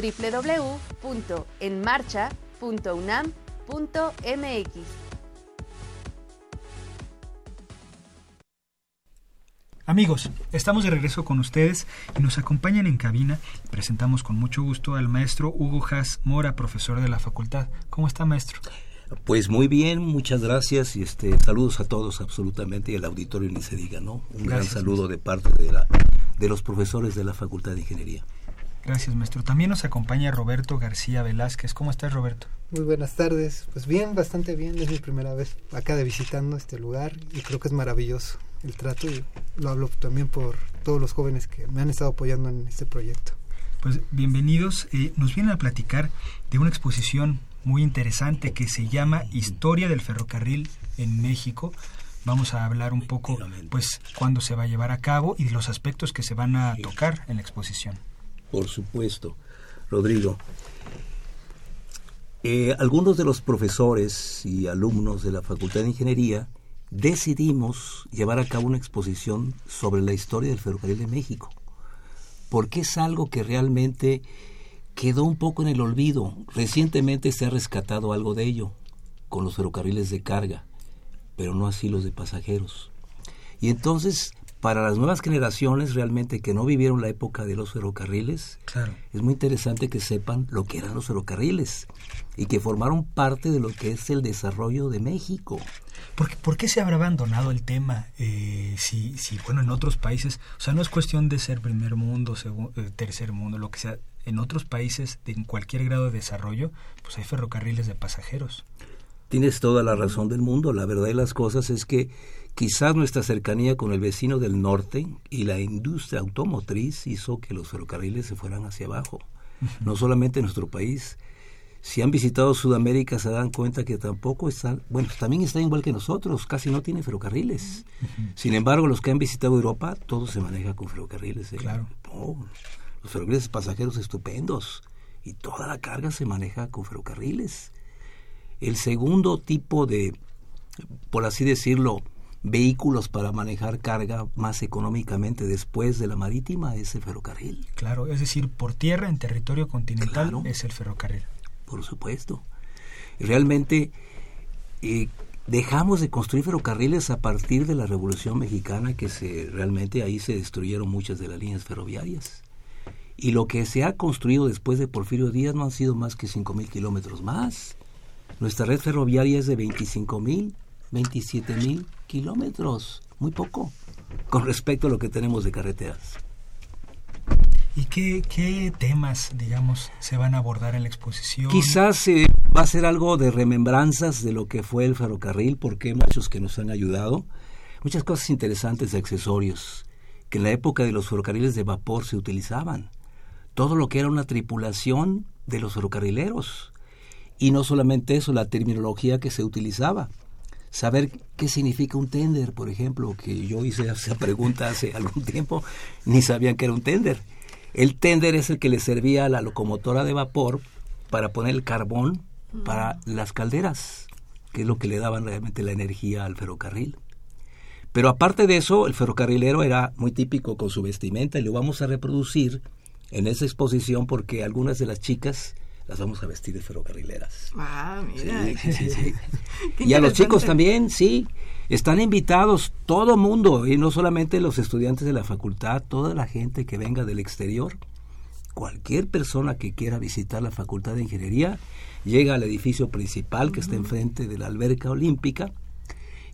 www.enmarcha.unam.mx. Amigos, estamos de regreso con ustedes y nos acompañan en cabina. Presentamos con mucho gusto al maestro Hugo Haas Mora, profesor de la facultad. ¿Cómo está, maestro? Pues muy bien, muchas gracias y este saludos a todos absolutamente y al auditorio ni se diga, ¿no? Un gran saludo de parte de la de los profesores de la Facultad de Ingeniería. Gracias, maestro. También nos acompaña Roberto García Velázquez. ¿Cómo estás, Roberto? Muy buenas tardes. Pues bien, bastante bien. Es mi primera vez acá de visitando este lugar y creo que es maravilloso el trato y lo hablo también por todos los jóvenes que me han estado apoyando en este proyecto. Pues bienvenidos. Eh, nos vienen a platicar de una exposición muy interesante que se llama Historia del ferrocarril en México. Vamos a hablar un poco, pues, cuándo se va a llevar a cabo y de los aspectos que se van a tocar en la exposición. Por supuesto, Rodrigo. Eh, algunos de los profesores y alumnos de la Facultad de Ingeniería decidimos llevar a cabo una exposición sobre la historia del ferrocarril de México, porque es algo que realmente quedó un poco en el olvido. Recientemente se ha rescatado algo de ello con los ferrocarriles de carga, pero no así los de pasajeros. Y entonces para las nuevas generaciones realmente que no vivieron la época de los ferrocarriles, es muy interesante que sepan lo que eran los ferrocarriles y que formaron parte de lo que es el desarrollo de México. ¿Por qué, por qué se habrá abandonado el tema? Eh, si, si, bueno, en otros países, o sea, no es cuestión de ser primer mundo, eh, tercer mundo, lo que sea, en otros países, de, en cualquier grado de desarrollo, pues hay ferrocarriles de pasajeros. Tienes toda la razón del mundo. La verdad de las cosas es que quizás nuestra cercanía con el vecino del norte y la industria automotriz hizo que los ferrocarriles se fueran hacia abajo. No solamente en nuestro país. Si han visitado Sudamérica se dan cuenta que tampoco están, bueno, también están igual que nosotros, casi no tienen ferrocarriles. Sin embargo, los que han visitado Europa, todo se maneja con ferrocarriles. ¿eh? Claro. los ferrocarriles pasajeros estupendos y toda la carga se maneja con ferrocarriles. El segundo tipo de, por así decirlo, vehículos para manejar carga más económicamente después de la marítima es el ferrocarril. Claro, es decir, por tierra en territorio continental es el ferrocarril. Por supuesto. Realmente eh, dejamos de construir ferrocarriles a partir de la Revolución Mexicana, que se realmente ahí se destruyeron muchas de las líneas ferroviarias. Y lo que se ha construido después de Porfirio Díaz no han sido más que cinco mil kilómetros más. Nuestra red ferroviaria es de 25 mil, 27 mil kilómetros, muy poco, con respecto a lo que tenemos de carreteras. ¿Y qué, temas, digamos, se van a abordar en la exposición? Quizás eh, va a ser algo de remembranzas de lo que fue el ferrocarril, porque hay muchos que nos han ayudado. Muchas cosas interesantes de accesorios que en la época de los ferrocarriles de vapor se utilizaban. Todo lo que era una tripulación de los ferrocarrileros. Y no solamente eso, la terminología que se utilizaba. Saber qué significa un tender, por ejemplo, que yo hice esa pregunta hace algún tiempo, ni sabían que era un tender. El tender es el que le servía a la locomotora de vapor para poner el carbón para las calderas, que es lo que le daban realmente la energía al ferrocarril. Pero aparte de eso, el ferrocarrilero era muy típico con su vestimenta y lo vamos a reproducir en esa exposición porque algunas de las chicas las vamos a vestir de ferrocarrileras. Ah, mira. Sí, sí, sí. y a los chicos también, sí. Están invitados todo mundo, y no solamente los estudiantes de la facultad, toda la gente que venga del exterior. Cualquier persona que quiera visitar la Facultad de Ingeniería llega al edificio principal que está enfrente de la alberca olímpica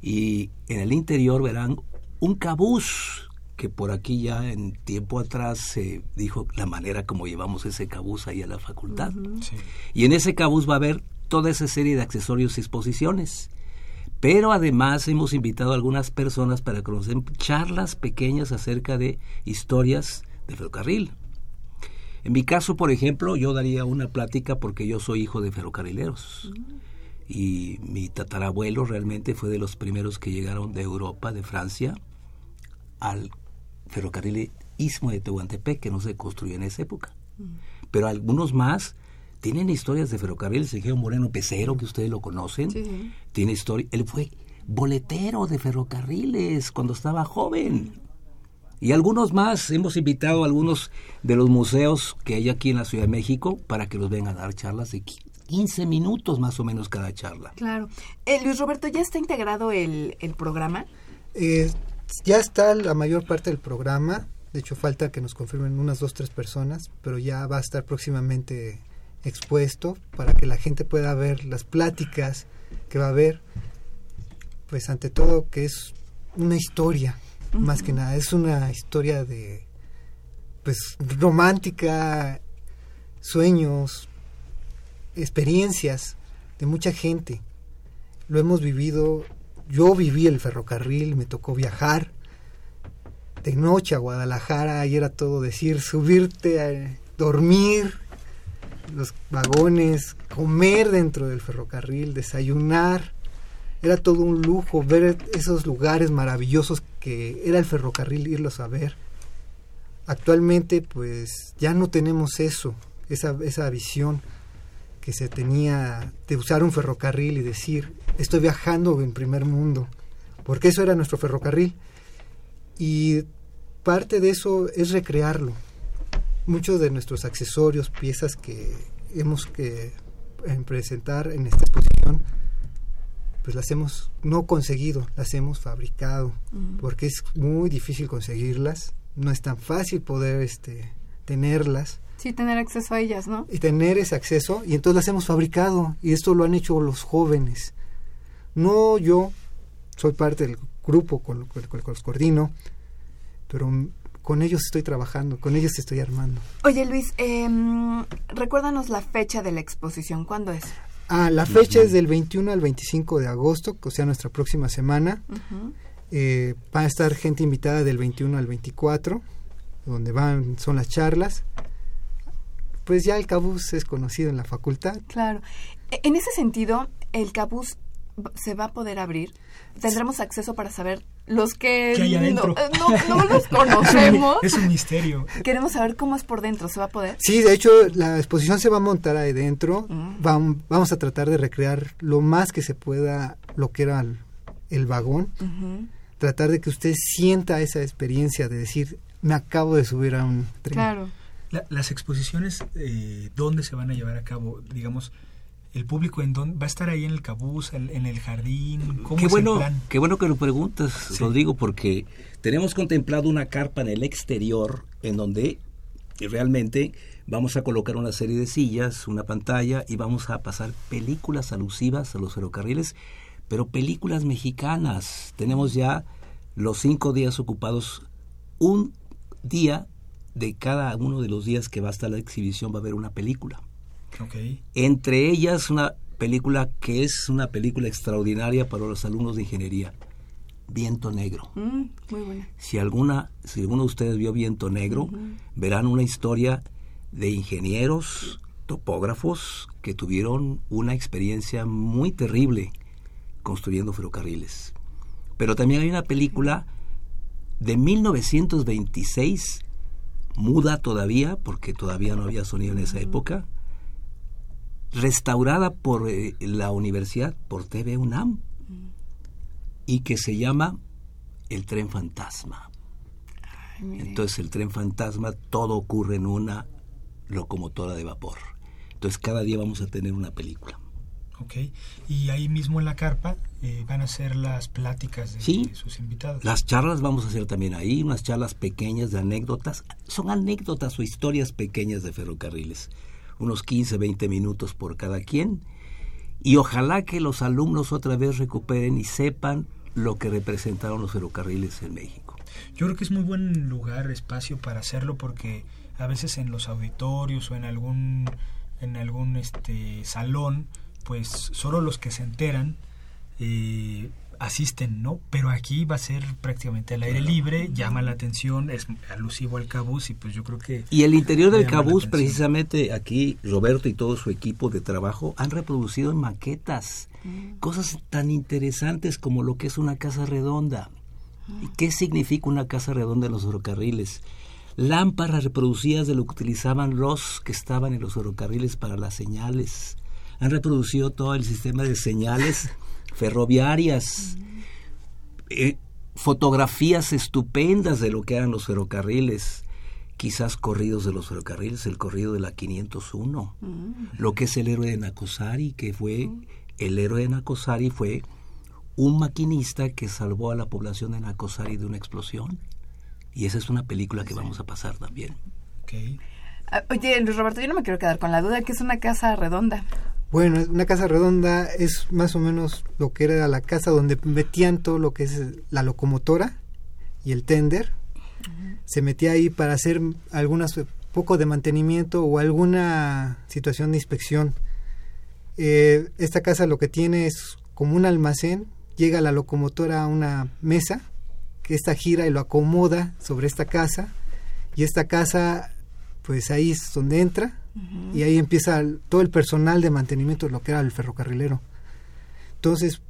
y en el interior verán un cabús que por aquí ya en tiempo atrás se dijo la manera como llevamos ese cabuz ahí a la facultad. Y en ese cabuz va a haber toda esa serie de accesorios y exposiciones. Pero además hemos invitado a algunas personas para conocer charlas pequeñas acerca de historias de ferrocarril. En mi caso, por ejemplo, yo daría una plática porque yo soy hijo de ferrocarrileros. Y mi tatarabuelo realmente fue de los primeros que llegaron de Europa, de Francia, al ferrocarril Istmo de Tehuantepec, que no se construyó en esa época. Pero algunos más tienen historias de ferrocarriles. El Moreno Pecero, que ustedes lo conocen, tiene historia. Él fue boletero de ferrocarriles cuando estaba joven. Y algunos más, hemos invitado a algunos de los museos que hay aquí en la Ciudad de México para que los vengan a dar charlas de 15 minutos más o menos cada charla. Claro. Eh, Luis Roberto, ¿ya está integrado el, el programa? Eh, ya está la mayor parte del programa. De hecho, falta que nos confirmen unas dos, tres personas, pero ya va a estar próximamente expuesto para que la gente pueda ver las pláticas que va a haber. Pues ante todo que es una historia, más que nada. Es una historia de, pues, romántica, sueños, experiencias de mucha gente. Lo hemos vivido, yo viví el ferrocarril, me tocó viajar de noche a Guadalajara y era todo decir, subirte, a dormir, los vagones, comer dentro del ferrocarril, desayunar. Era todo un lujo ver esos lugares maravillosos que era el ferrocarril irlos a ver. Actualmente pues ya no tenemos eso, esa, esa visión que se tenía de usar un ferrocarril y decir, estoy viajando en primer mundo, porque eso era nuestro ferrocarril. Y parte de eso es recrearlo. Muchos de nuestros accesorios, piezas que hemos que presentar en esta exposición, pues las hemos no conseguido, las hemos fabricado, porque es muy difícil conseguirlas, no es tan fácil poder este tenerlas Sí, tener acceso a ellas, ¿no? Y tener ese acceso, y entonces las hemos fabricado, y esto lo han hecho los jóvenes. No yo, soy parte del grupo con, con, con, los coordino, pero con ellos estoy trabajando, con ellos estoy armando. Oye Luis, eh, recuérdanos la fecha de la exposición, ¿cuándo es? Ah, la fecha es del 21 al 25 de agosto, o sea, nuestra próxima semana. Uh -huh. eh, va a estar gente invitada del 21 al 24, donde van, son las charlas pues ya el cabús es conocido en la facultad. Claro. En ese sentido, el cabús se va a poder abrir. Tendremos acceso para saber los que no, no, no, los conocemos. es un misterio. Queremos saber cómo es por dentro. ¿Se va a poder? Sí, de hecho, la exposición se va a montar ahí dentro. Mm. Vamos, vamos a tratar de recrear lo más que se pueda lo que era el, el vagón. Uh -huh. Tratar de que usted sienta esa experiencia de decir, me acabo de subir a un tren. Claro. La, las exposiciones, eh, ¿dónde se van a llevar a cabo? Digamos, el público en dónde va a estar ahí en el cabús, en, en el jardín. ¿Cómo qué es bueno, el plan? Qué bueno que lo preguntas, sí. Rodrigo, porque tenemos contemplado una carpa en el exterior en donde realmente vamos a colocar una serie de sillas, una pantalla y vamos a pasar películas alusivas a los ferrocarriles, pero películas mexicanas. Tenemos ya los cinco días ocupados, un día de cada uno de los días que va a estar la exhibición va a haber una película. Okay. Entre ellas una película que es una película extraordinaria para los alumnos de ingeniería. Viento Negro. Mm, muy buena. Si alguna, si alguno de ustedes vio Viento Negro, uh -huh. verán una historia de ingenieros, topógrafos que tuvieron una experiencia muy terrible construyendo ferrocarriles. Pero también hay una película de 1926 muda todavía, porque todavía no había sonido en esa época, restaurada por eh, la universidad, por TV UNAM, y que se llama El tren fantasma. Ay, Entonces el tren fantasma, todo ocurre en una locomotora de vapor. Entonces cada día vamos a tener una película. Ok, y ahí mismo en la carpa eh, van a ser las pláticas de, sí, de, sus invitados. Las charlas vamos a hacer también ahí, unas charlas pequeñas de anécdotas. Son anécdotas o historias pequeñas de ferrocarriles, unos 15, 20 minutos por cada quien. Y ojalá que los alumnos otra vez recuperen y sepan lo que representaron los ferrocarriles en México. Yo creo que es muy buen lugar, espacio para hacerlo porque a veces en los auditorios o en algún en algún este salón pues solo los que se enteran eh, asisten, ¿no? Pero aquí va a ser prácticamente al aire libre, llama la atención, es alusivo al cabús y pues yo creo que... Y el interior del cabús, precisamente aquí Roberto y todo su equipo de trabajo han reproducido en maquetas mm. cosas tan interesantes como lo que es una casa redonda. Mm. ¿Qué significa una casa redonda en los ferrocarriles? Lámparas reproducidas de lo que utilizaban los que estaban en los ferrocarriles para las señales han reproducido todo el sistema de señales ferroviarias, eh, fotografías estupendas de lo que eran los ferrocarriles, quizás corridos de los ferrocarriles, el corrido de la 501, lo que es el héroe de Nacosari, que fue, el héroe de Nacosari fue un maquinista que salvó a la población de Nacosari de una explosión. Y esa es una película que vamos a pasar también. Okay. Ah, oye, Luis Roberto, yo no me quiero quedar con la duda que es una casa redonda. Bueno, una casa redonda es más o menos lo que era la casa donde metían todo lo que es la locomotora y el tender. Se metía ahí para hacer algunas poco de mantenimiento o alguna situación de inspección. Eh, esta casa lo que tiene es como un almacén, llega la locomotora a una mesa, que esta gira y lo acomoda sobre esta casa, y esta casa, pues ahí es donde entra, y ahí empieza todo el personal de mantenimiento de lo que era el ferrocarrilero. Entonces,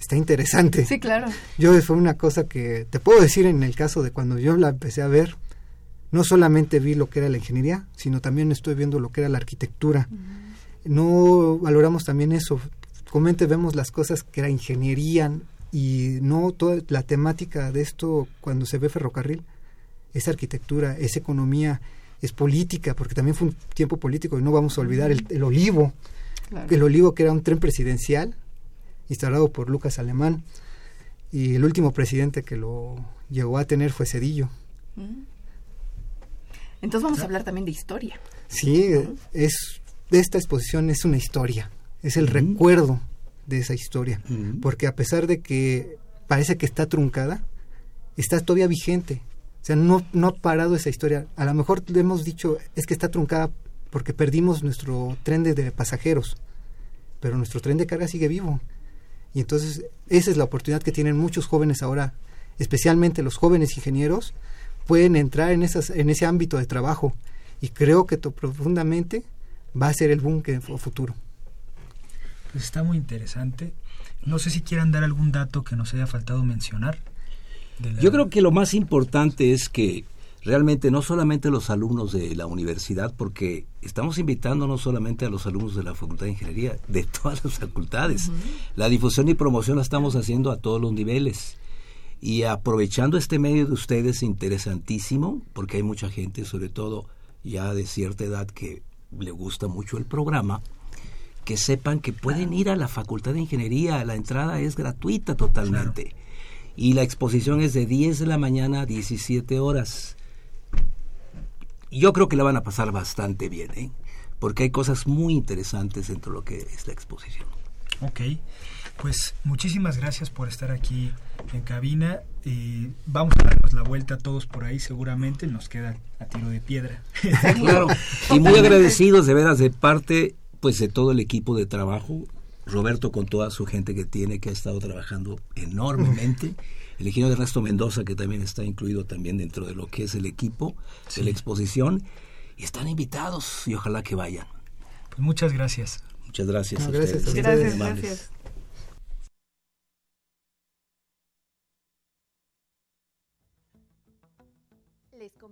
está interesante. Sí, claro. Yo fue una cosa que te puedo decir en el caso de cuando yo la empecé a ver, no solamente vi lo que era la ingeniería, sino también estoy viendo lo que era la arquitectura. No valoramos también eso. Comente vemos las cosas que era ingeniería y no toda la temática de esto cuando se ve ferrocarril es arquitectura, es economía, es política, porque también fue un tiempo político y no vamos a olvidar el, olivo, el olivo que era un tren presidencial instalado por Lucas Alemán y el último presidente que lo llegó a tener fue Cedillo. Entonces vamos a hablar también de historia. Sí, es esta exposición es una historia, es el recuerdo de esa historia, porque a pesar de que parece que está truncada, está todavía vigente. O sea, no, no ha parado esa historia. A lo mejor le hemos dicho, es que está truncada porque perdimos nuestro tren de, pasajeros, pero nuestro tren de carga sigue vivo. Y entonces esa es la oportunidad que tienen muchos jóvenes ahora, especialmente los jóvenes ingenieros, pueden entrar en, esas, en ese ámbito de trabajo. Y creo que profundamente va a ser el boom que futuro. Pues está muy interesante. No sé si quieran dar algún dato que nos haya faltado mencionar. Yo creo que lo más importante es que realmente no solamente los alumnos de la universidad, porque estamos invitando no solamente a los alumnos de la Facultad de Ingeniería, de todas las facultades. La difusión y promoción la estamos haciendo a todos los niveles. Y aprovechando este medio de ustedes interesantísimo, porque hay mucha gente, sobre todo ya de cierta edad, que le gusta mucho el programa, que sepan que pueden ir a la Facultad de Ingeniería, la entrada es gratuita totalmente. Y la exposición es de 10 de la mañana a 17 horas. Yo creo que la van a pasar bastante bien, ¿eh? porque hay cosas muy interesantes dentro de lo que es la exposición. Ok, pues muchísimas gracias por estar aquí en cabina. y vamos a darnos la vuelta todos por ahí, seguramente nos queda a tiro de piedra. claro, y muy agradecidos de veras de parte pues de todo el equipo de trabajo, Roberto con toda su gente que tiene, que ha estado trabajando enormemente, el ingeniero Ernesto Mendoza, que también está incluido también dentro de lo que es el equipo de la exposición, y están invitados y ojalá que vayan. Pues muchas gracias. Muchas gracias. gracias, gracias, gracias.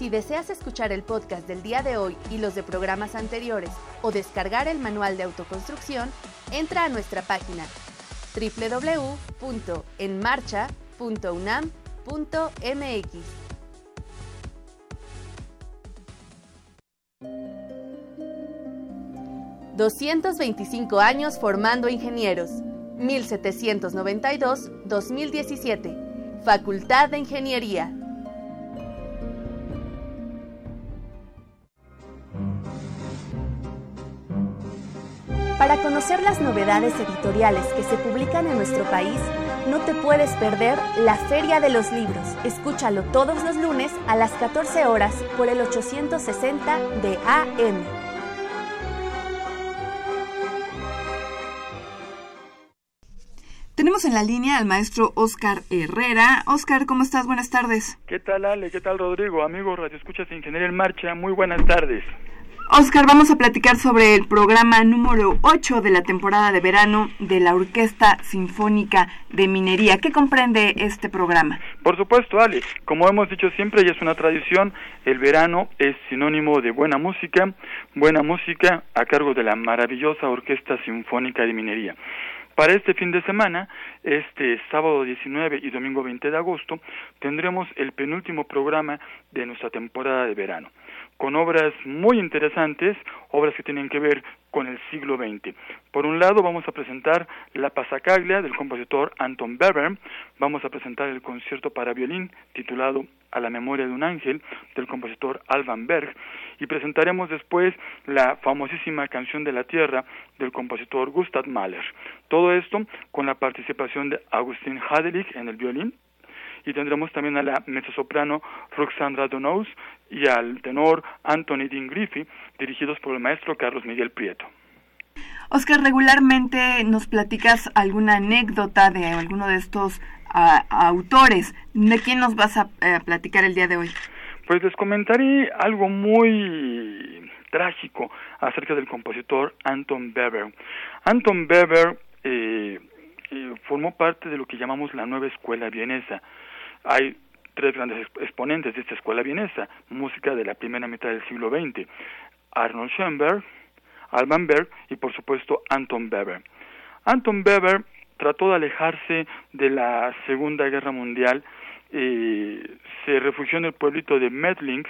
si deseas escuchar el podcast del día de hoy y los de programas anteriores o descargar el manual de autoconstrucción, entra a nuestra página www.enmarcha.unam.mx. ...225 años formando ingenieros... ...1792-2017... ...Facultad de Ingeniería... Para conocer las novedades editoriales que se publican en nuestro país, no te puedes perder la Feria de los Libros. Escúchalo todos los lunes a las 14 horas por el 860 de AM. Tenemos en la línea al maestro Oscar Herrera. Oscar, ¿cómo estás? Buenas tardes. ¿Qué tal, Ale? ¿Qué tal, Rodrigo? Amigos Radio Escuchas Ingeniería en Marcha, muy buenas tardes. Oscar, vamos a platicar sobre el programa número 8 de la temporada de verano de la Orquesta Sinfónica de Minería. ¿Qué comprende este programa? Por supuesto, Ale. Como hemos dicho siempre y es una tradición, el verano es sinónimo de buena música, buena música a cargo de la maravillosa Orquesta Sinfónica de Minería. Para este fin de semana, este sábado 19 y domingo 20 de agosto, tendremos el penúltimo programa de nuestra temporada de verano, con obras muy interesantes, obras que tienen que ver con el siglo XX. Por un lado, vamos a presentar La Pasacaglia del compositor Anton Weber, vamos a presentar el concierto para violín titulado A la memoria de un ángel del compositor Alban Berg y presentaremos después la famosísima Canción de la Tierra del compositor Gustav Mahler. Todo esto con la participación de Agustín Hadelich en el violín y tendremos también a la mezzosoprano Roxandra Donaus y al tenor Anthony Dean Griffey, dirigidos por el maestro Carlos Miguel Prieto. Oscar, regularmente nos platicas alguna anécdota de alguno de estos ah, autores. ¿De quién nos vas a eh, platicar el día de hoy? Pues les comentaré algo muy trágico acerca del compositor Anton Weber. Anton Weber eh, eh, formó parte de lo que llamamos la nueva escuela vienesa. Hay tres grandes exponentes de esta escuela vienesa, música de la primera mitad del siglo XX, Arnold Schoenberg, Alban Berg y por supuesto Anton Weber. Anton Weber trató de alejarse de la Segunda Guerra Mundial, eh, se refugió en el pueblito de Medling,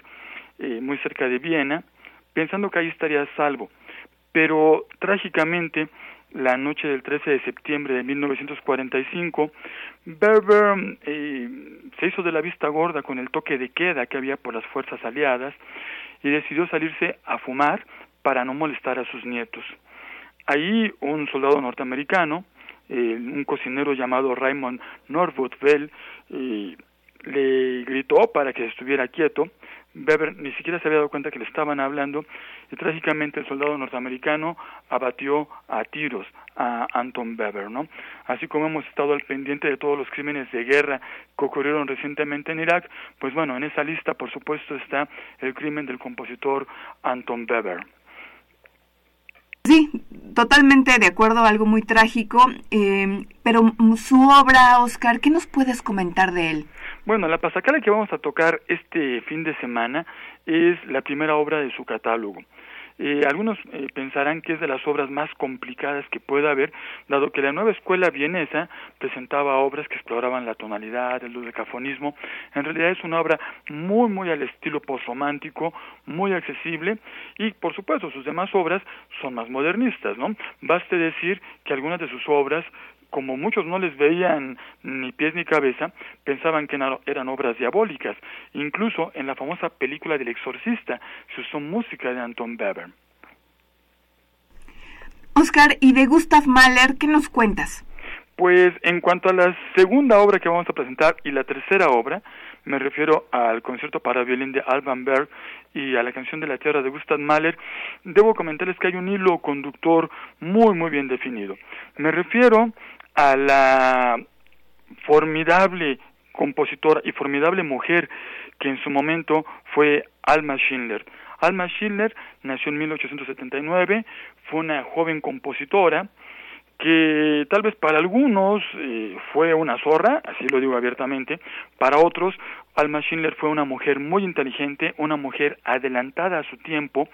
eh, muy cerca de Viena, pensando que ahí estaría a salvo. Pero trágicamente, la noche del 13 de septiembre de 1945, Weber eh, se hizo de la vista gorda con el toque de queda que había por las fuerzas aliadas y decidió salirse a fumar para no molestar a sus nietos. Ahí un soldado norteamericano, eh, un cocinero llamado Raymond Norwood Bell, eh, le gritó para que estuviera quieto. Weber ni siquiera se había dado cuenta que le estaban hablando y trágicamente el soldado norteamericano abatió a tiros a Anton Weber, ¿no? Así como hemos estado al pendiente de todos los crímenes de guerra que ocurrieron recientemente en Irak, pues bueno, en esa lista por supuesto está el crimen del compositor Anton Weber. Sí, totalmente de acuerdo, algo muy trágico, eh, pero su obra, Oscar, ¿qué nos puedes comentar de él? Bueno, la pasacala que vamos a tocar este fin de semana es la primera obra de su catálogo. Eh, algunos eh, pensarán que es de las obras más complicadas que pueda haber, dado que la nueva escuela vienesa presentaba obras que exploraban la tonalidad, el dodecafonismo. En realidad es una obra muy, muy al estilo postromántico, muy accesible y, por supuesto, sus demás obras son más modernistas, ¿no? Baste decir que algunas de sus obras como muchos no les veían ni pies ni cabeza, pensaban que eran obras diabólicas. Incluso en la famosa película del exorcista se usó música de Anton Weber. Oscar, ¿y de Gustav Mahler qué nos cuentas? Pues en cuanto a la segunda obra que vamos a presentar y la tercera obra, me refiero al concierto para violín de Alban Berg y a la canción de la tierra de Gustav Mahler, debo comentarles que hay un hilo conductor muy muy bien definido. Me refiero a la formidable compositora y formidable mujer que en su momento fue Alma Schindler. Alma Schindler nació en 1879, fue una joven compositora que tal vez para algunos eh, fue una zorra, así lo digo abiertamente, para otros Alma Schindler fue una mujer muy inteligente, una mujer adelantada a su tiempo,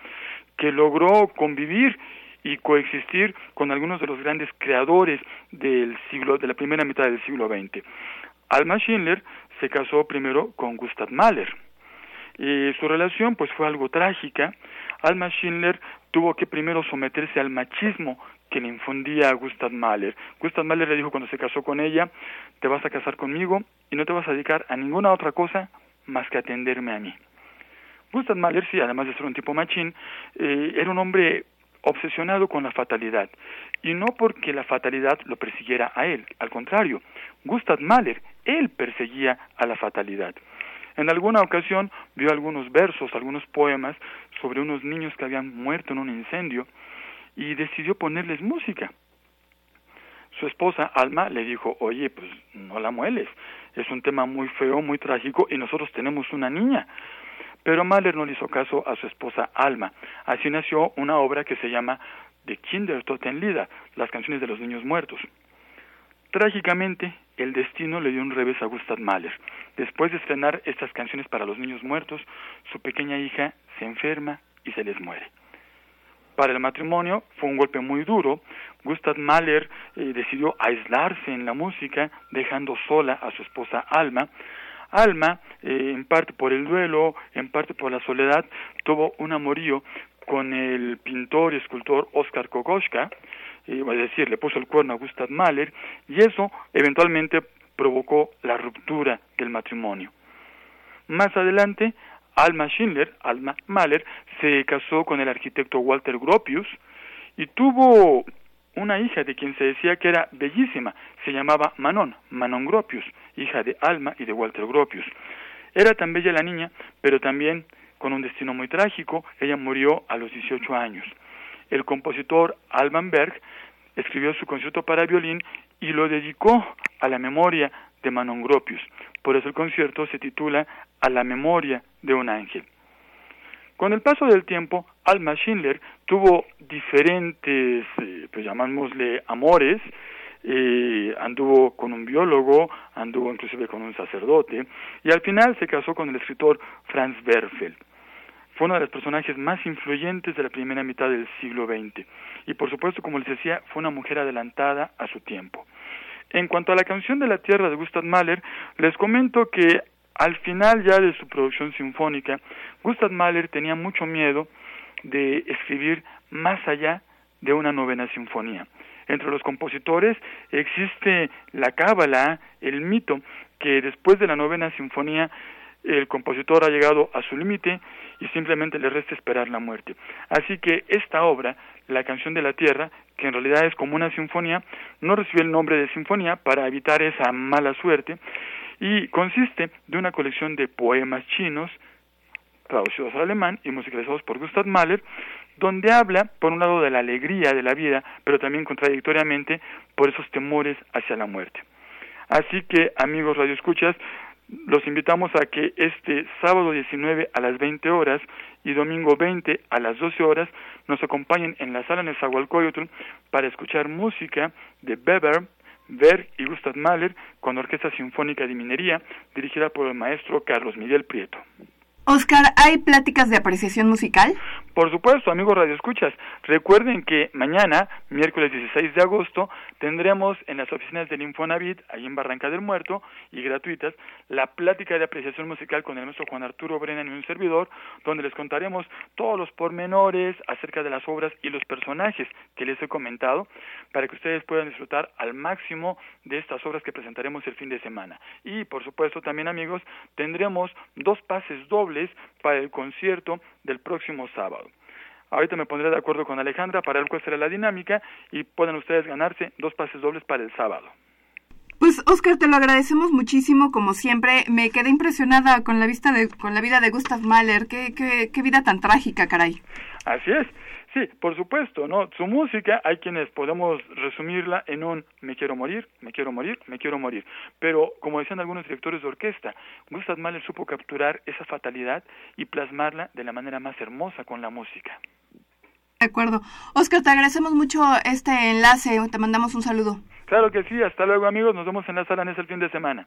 que logró convivir y coexistir con algunos de los grandes creadores del siglo de la primera mitad del siglo XX. Alma Schindler se casó primero con Gustav Mahler. Y su relación pues fue algo trágica. Alma Schindler tuvo que primero someterse al machismo que le infundía a Gustav Mahler. Gustav Mahler le dijo cuando se casó con ella, te vas a casar conmigo y no te vas a dedicar a ninguna otra cosa más que atenderme a mí. Gustav Mahler, sí, además de ser un tipo machín, eh, era un hombre obsesionado con la fatalidad, y no porque la fatalidad lo persiguiera a él, al contrario, Gustav Mahler, él perseguía a la fatalidad. En alguna ocasión vio algunos versos, algunos poemas sobre unos niños que habían muerto en un incendio y decidió ponerles música. Su esposa Alma le dijo, oye, pues no la mueles, es un tema muy feo, muy trágico y nosotros tenemos una niña. Pero Mahler no le hizo caso a su esposa Alma. Así nació una obra que se llama The Kindertotenlieder, las canciones de los niños muertos. Trágicamente, el destino le dio un revés a Gustav Mahler. Después de estrenar estas canciones para los niños muertos, su pequeña hija se enferma y se les muere. Para el matrimonio fue un golpe muy duro. Gustav Mahler eh, decidió aislarse en la música, dejando sola a su esposa Alma. Alma, eh, en parte por el duelo, en parte por la soledad, tuvo un amorío con el pintor y escultor Oskar Kokoschka, eh, es decir, le puso el cuerno a Gustav Mahler, y eso eventualmente provocó la ruptura del matrimonio. Más adelante, Alma Schindler, Alma Mahler, se casó con el arquitecto Walter Gropius y tuvo una hija de quien se decía que era bellísima, se llamaba Manon, Manon Gropius, hija de Alma y de Walter Gropius. Era tan bella la niña, pero también con un destino muy trágico, ella murió a los 18 años. El compositor Alban Berg escribió su concierto para violín y lo dedicó a la memoria de Manon Gropius. Por eso el concierto se titula A la memoria de un ángel. Con el paso del tiempo, Alma Schindler tuvo diferentes, eh, pues amores, eh, anduvo con un biólogo, anduvo inclusive con un sacerdote, y al final se casó con el escritor Franz Werfel. Fue uno de los personajes más influyentes de la primera mitad del siglo XX, y por supuesto, como les decía, fue una mujer adelantada a su tiempo. En cuanto a la canción de la Tierra de Gustav Mahler, les comento que al final ya de su producción sinfónica, Gustav Mahler tenía mucho miedo de escribir más allá de una novena sinfonía. Entre los compositores existe la cábala, el mito, que después de la novena sinfonía el compositor ha llegado a su límite y simplemente le resta esperar la muerte. Así que esta obra, La canción de la tierra, que en realidad es como una sinfonía, no recibió el nombre de sinfonía para evitar esa mala suerte y consiste de una colección de poemas chinos traducidos al alemán y musicalizados por Gustav Mahler, donde habla, por un lado, de la alegría de la vida, pero también contradictoriamente por esos temores hacia la muerte. Así que, amigos radioescuchas, los invitamos a que este sábado 19 a las 20 horas y domingo 20 a las 12 horas nos acompañen en la sala Zahualcoyotl para escuchar música de Weber, Berg y Gustav Mahler con Orquesta Sinfónica de Minería dirigida por el maestro Carlos Miguel Prieto. Oscar, ¿hay pláticas de apreciación musical? Por supuesto, amigos radioescuchas. Recuerden que mañana, miércoles 16 de agosto, tendremos en las oficinas del Infonavit, ahí en Barranca del Muerto, y gratuitas, la plática de apreciación musical con el maestro Juan Arturo Brennan y un servidor, donde les contaremos todos los pormenores acerca de las obras y los personajes que les he comentado, para que ustedes puedan disfrutar al máximo de estas obras que presentaremos el fin de semana. Y, por supuesto, también, amigos, tendremos dos pases dobles para el concierto del próximo sábado. Ahorita me pondré de acuerdo con Alejandra para ver cuál será la dinámica y pueden ustedes ganarse dos pases dobles para el sábado. Pues Oscar, te lo agradecemos muchísimo, como siempre. Me quedé impresionada con la vista de, con la vida de Gustav Mahler. Qué, qué, qué vida tan trágica, caray. Así es. Sí, por supuesto, ¿no? Su música hay quienes podemos resumirla en un me quiero morir, me quiero morir, me quiero morir. Pero, como decían algunos directores de orquesta, Gustav Mahler supo capturar esa fatalidad y plasmarla de la manera más hermosa con la música. De acuerdo. Oscar, te agradecemos mucho este enlace. Te mandamos un saludo. Claro que sí. Hasta luego, amigos. Nos vemos en la sala en ese fin de semana.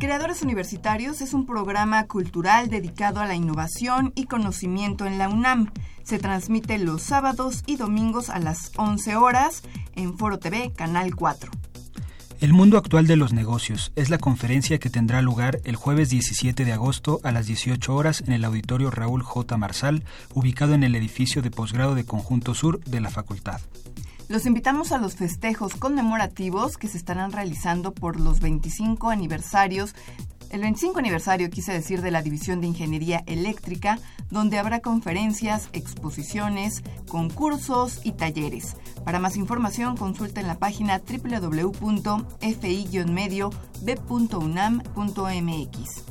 Creadores Universitarios es un programa cultural dedicado a la innovación y conocimiento en la UNAM. Se transmite los sábados y domingos a las 11 horas en Foro TV, Canal 4. El mundo actual de los negocios es la conferencia que tendrá lugar el jueves 17 de agosto a las 18 horas en el auditorio Raúl J. Marsal, ubicado en el edificio de posgrado de Conjunto Sur de la facultad. Los invitamos a los festejos conmemorativos que se estarán realizando por los 25 aniversarios el 25 aniversario, quise decir, de la División de Ingeniería Eléctrica, donde habrá conferencias, exposiciones, concursos y talleres. Para más información, consulten la página www.fi-medio.b.unam.mx.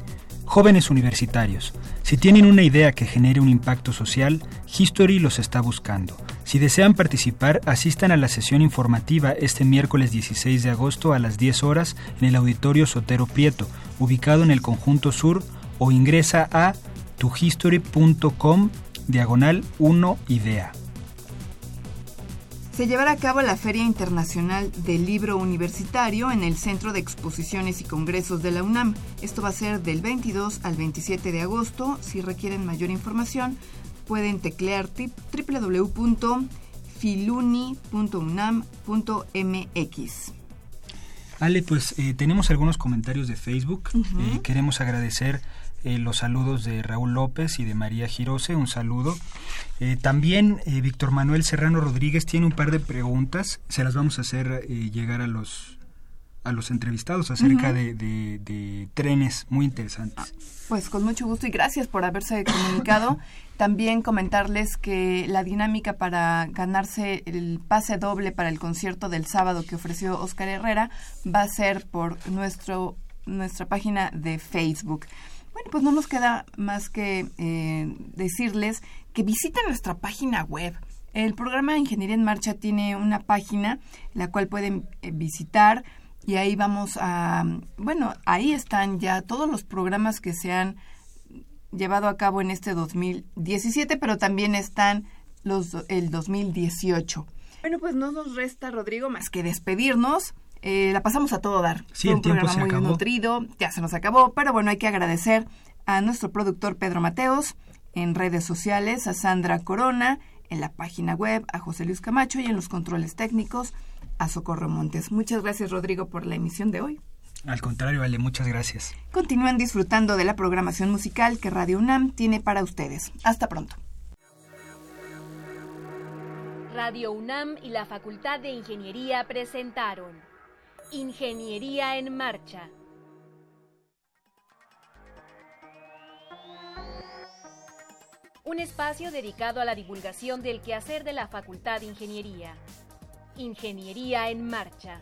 Jóvenes universitarios, si tienen una idea que genere un impacto social, History los está buscando. Si desean participar, asistan a la sesión informativa este miércoles 16 de agosto a las 10 horas en el Auditorio Sotero Prieto, ubicado en el Conjunto Sur, o ingresa a tuhistory.com diagonal 1 idea se llevará a cabo la Feria Internacional del Libro Universitario en el Centro de Exposiciones y Congresos de la UNAM. Esto va a ser del 22 al 27 de agosto. Si requieren mayor información, pueden teclear www.filuni.unam.mx. Ale, pues eh, tenemos algunos comentarios de Facebook. Eh, queremos agradecer eh, los saludos de Raúl López y de María Girose, un saludo. Eh, también Víctor Manuel Serrano Rodríguez tiene un par de preguntas, se las vamos a hacer llegar a los a los entrevistados acerca de, trenes muy interesantes. Pues con mucho gusto y gracias por haberse comunicado. También comentarles que la dinámica para ganarse el pase doble para el concierto del sábado que ofreció Oscar Herrera va a ser por nuestro nuestra página de Facebook. Bueno, pues no nos queda más que eh, decirles que visiten nuestra página web. El programa Ingeniería en Marcha tiene una página la cual pueden eh, visitar y ahí vamos a, bueno, ahí están ya todos los programas que se han llevado a cabo en este 2017, pero también están los el 2018. Bueno, pues no nos resta, Rodrigo, más que despedirnos. Eh, la pasamos a todo dar. Sí, un programa muy nutrido, ya se nos acabó, pero bueno, hay que agradecer a nuestro productor Pedro Mateos, en redes sociales, a Sandra Corona, en la página web, a José Luis Camacho y en los controles técnicos, a Socorro Montes. Muchas gracias, Rodrigo, por la emisión de hoy. Al contrario, Vale, muchas gracias. Continúen disfrutando de la programación musical que Radio UNAM tiene para ustedes. Hasta pronto. Radio UNAM y la Facultad de Ingeniería presentaron Ingeniería en Marcha. Un espacio dedicado a la divulgación del quehacer de la Facultad de Ingeniería. Ingeniería en Marcha.